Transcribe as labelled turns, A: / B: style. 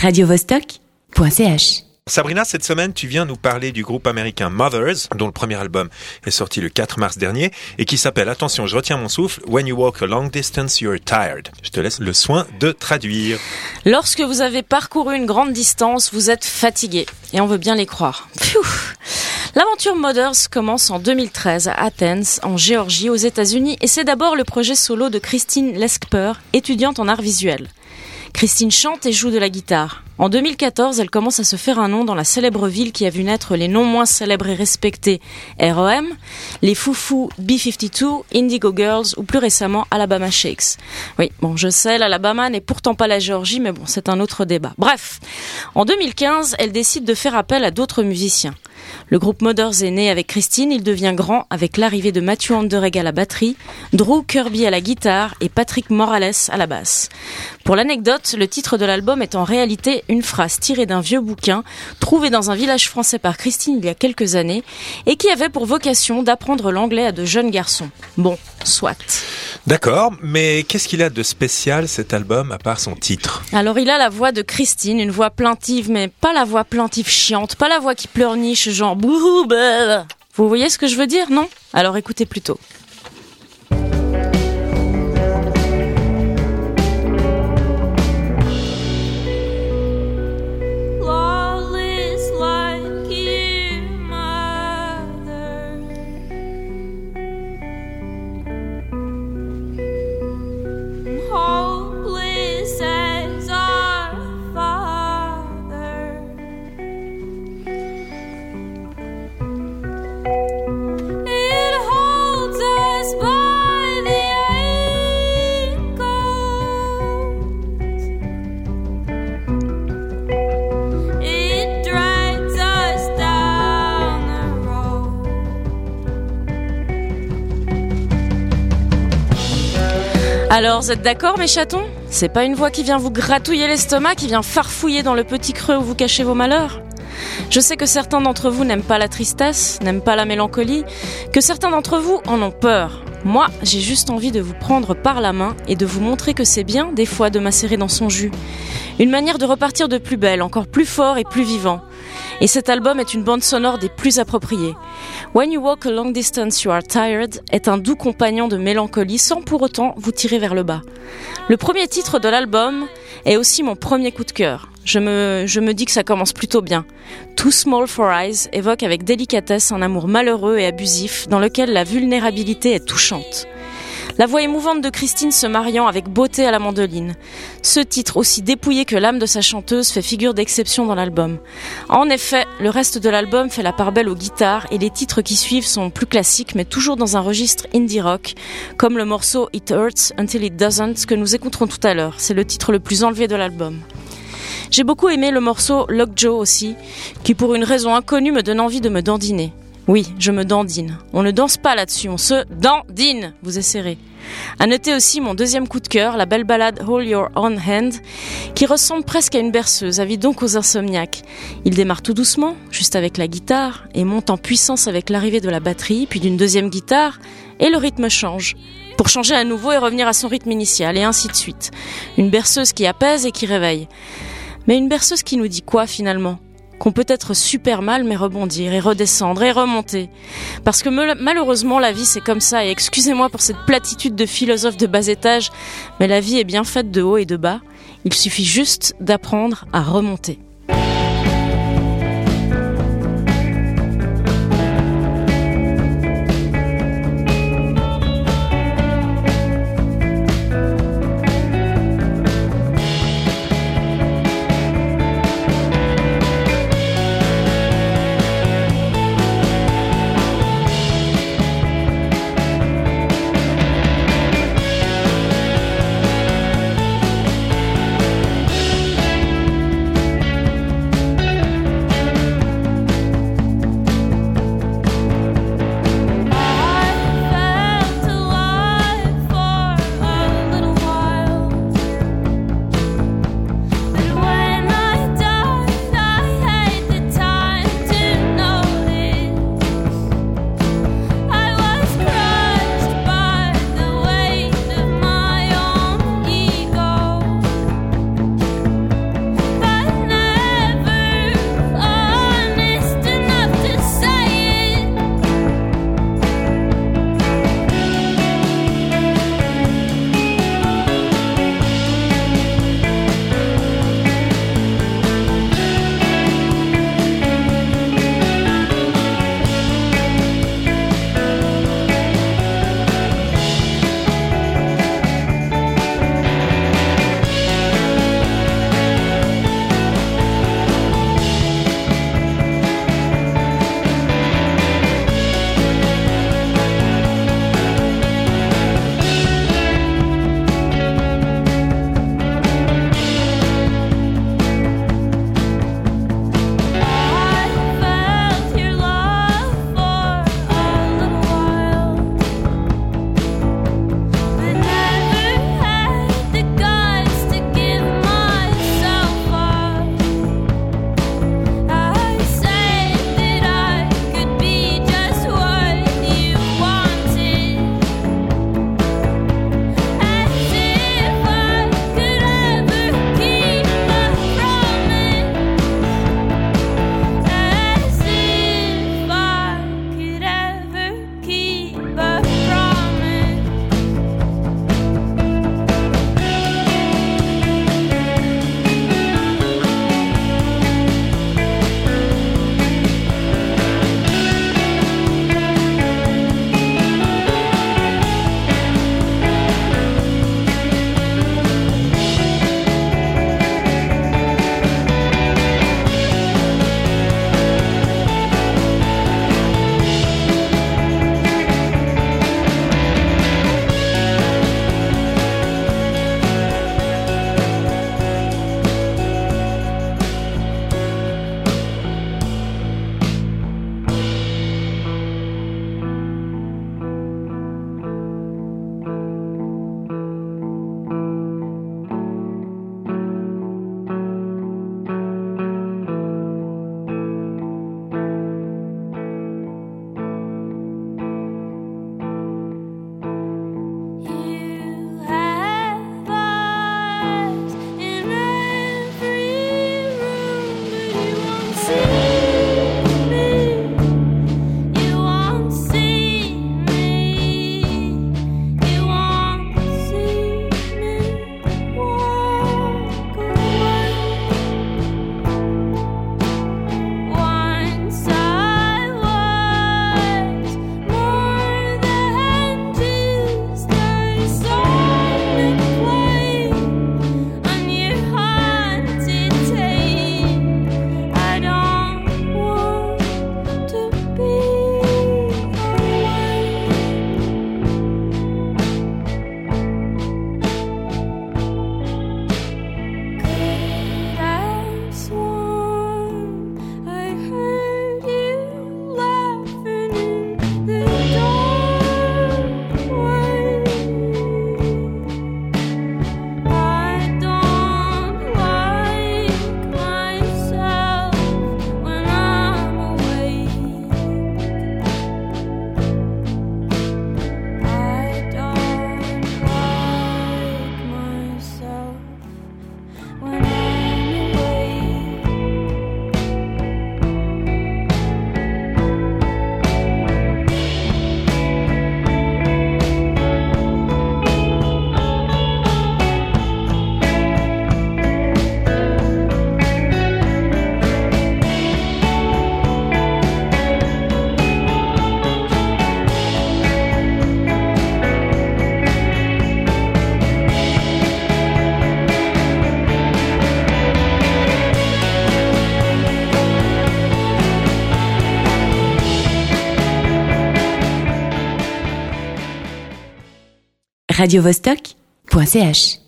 A: radiovostok.ch.
B: Sabrina, cette semaine, tu viens nous parler du groupe américain Mothers, dont le premier album est sorti le 4 mars dernier et qui s'appelle, attention, je retiens mon souffle, When you walk a long distance, you're tired. Je te laisse le soin de traduire.
C: Lorsque vous avez parcouru une grande distance, vous êtes fatigué. Et on veut bien les croire. L'aventure Mothers commence en 2013 à Athens, en Géorgie, aux États-Unis, et c'est d'abord le projet solo de Christine Lesper, étudiante en art visuel. Christine chante et joue de la guitare. En 2014, elle commence à se faire un nom dans la célèbre ville qui a vu naître les non moins célèbres et respectés ROM, les Foufou B-52, Indigo Girls ou plus récemment Alabama Shakes. Oui, bon, je sais, l'Alabama n'est pourtant pas la Géorgie, mais bon, c'est un autre débat. Bref, en 2015, elle décide de faire appel à d'autres musiciens. Le groupe Mothers est né avec Christine, il devient grand avec l'arrivée de Matthew Anderegg à la batterie, Drew Kirby à la guitare et Patrick Morales à la basse. Pour l'anecdote, le titre de l'album est en réalité une phrase tirée d'un vieux bouquin trouvé dans un village français par Christine il y a quelques années et qui avait pour vocation d'apprendre l'anglais à de jeunes garçons. Bon, soit.
B: D'accord, mais qu'est-ce qu'il a de spécial cet album à part son titre?
C: Alors il a la voix de Christine, une voix plaintive, mais pas la voix plaintive chiante, pas la voix qui pleurniche genre. Vous voyez ce que je veux dire, non? Alors écoutez plutôt. Alors, vous êtes d'accord, mes chatons? C'est pas une voix qui vient vous gratouiller l'estomac, qui vient farfouiller dans le petit creux où vous cachez vos malheurs? Je sais que certains d'entre vous n'aiment pas la tristesse, n'aiment pas la mélancolie, que certains d'entre vous en ont peur. Moi, j'ai juste envie de vous prendre par la main et de vous montrer que c'est bien, des fois, de macérer dans son jus. Une manière de repartir de plus belle, encore plus fort et plus vivant. Et cet album est une bande sonore des plus appropriées. When You Walk a Long Distance You Are Tired est un doux compagnon de mélancolie sans pour autant vous tirer vers le bas. Le premier titre de l'album est aussi mon premier coup de cœur. Je me, je me dis que ça commence plutôt bien. Too Small for Eyes évoque avec délicatesse un amour malheureux et abusif dans lequel la vulnérabilité est touchante. La voix émouvante de Christine se mariant avec beauté à la mandoline. Ce titre, aussi dépouillé que l'âme de sa chanteuse, fait figure d'exception dans l'album. En effet, le reste de l'album fait la part belle aux guitares et les titres qui suivent sont plus classiques mais toujours dans un registre indie rock, comme le morceau It Hurts Until It Doesn't que nous écouterons tout à l'heure. C'est le titre le plus enlevé de l'album. J'ai beaucoup aimé le morceau Lockjaw aussi, qui pour une raison inconnue me donne envie de me dandiner. Oui, je me dandine. On ne danse pas là-dessus, on se dandine, vous essaierez. À noter aussi mon deuxième coup de cœur, la belle ballade Hold Your Own Hand, qui ressemble presque à une berceuse, avis donc aux insomniaques. Il démarre tout doucement, juste avec la guitare, et monte en puissance avec l'arrivée de la batterie, puis d'une deuxième guitare, et le rythme change. Pour changer à nouveau et revenir à son rythme initial, et ainsi de suite. Une berceuse qui apaise et qui réveille. Mais une berceuse qui nous dit quoi finalement? Qu'on peut être super mal mais rebondir et redescendre et remonter. Parce que me- malheureusement la vie c'est comme ça et excusez-moi pour cette platitude de philosophe de bas étage, mais la vie est bien faite de haut et de bas. Il suffit juste d'apprendre à remonter.
A: radiovostok.ch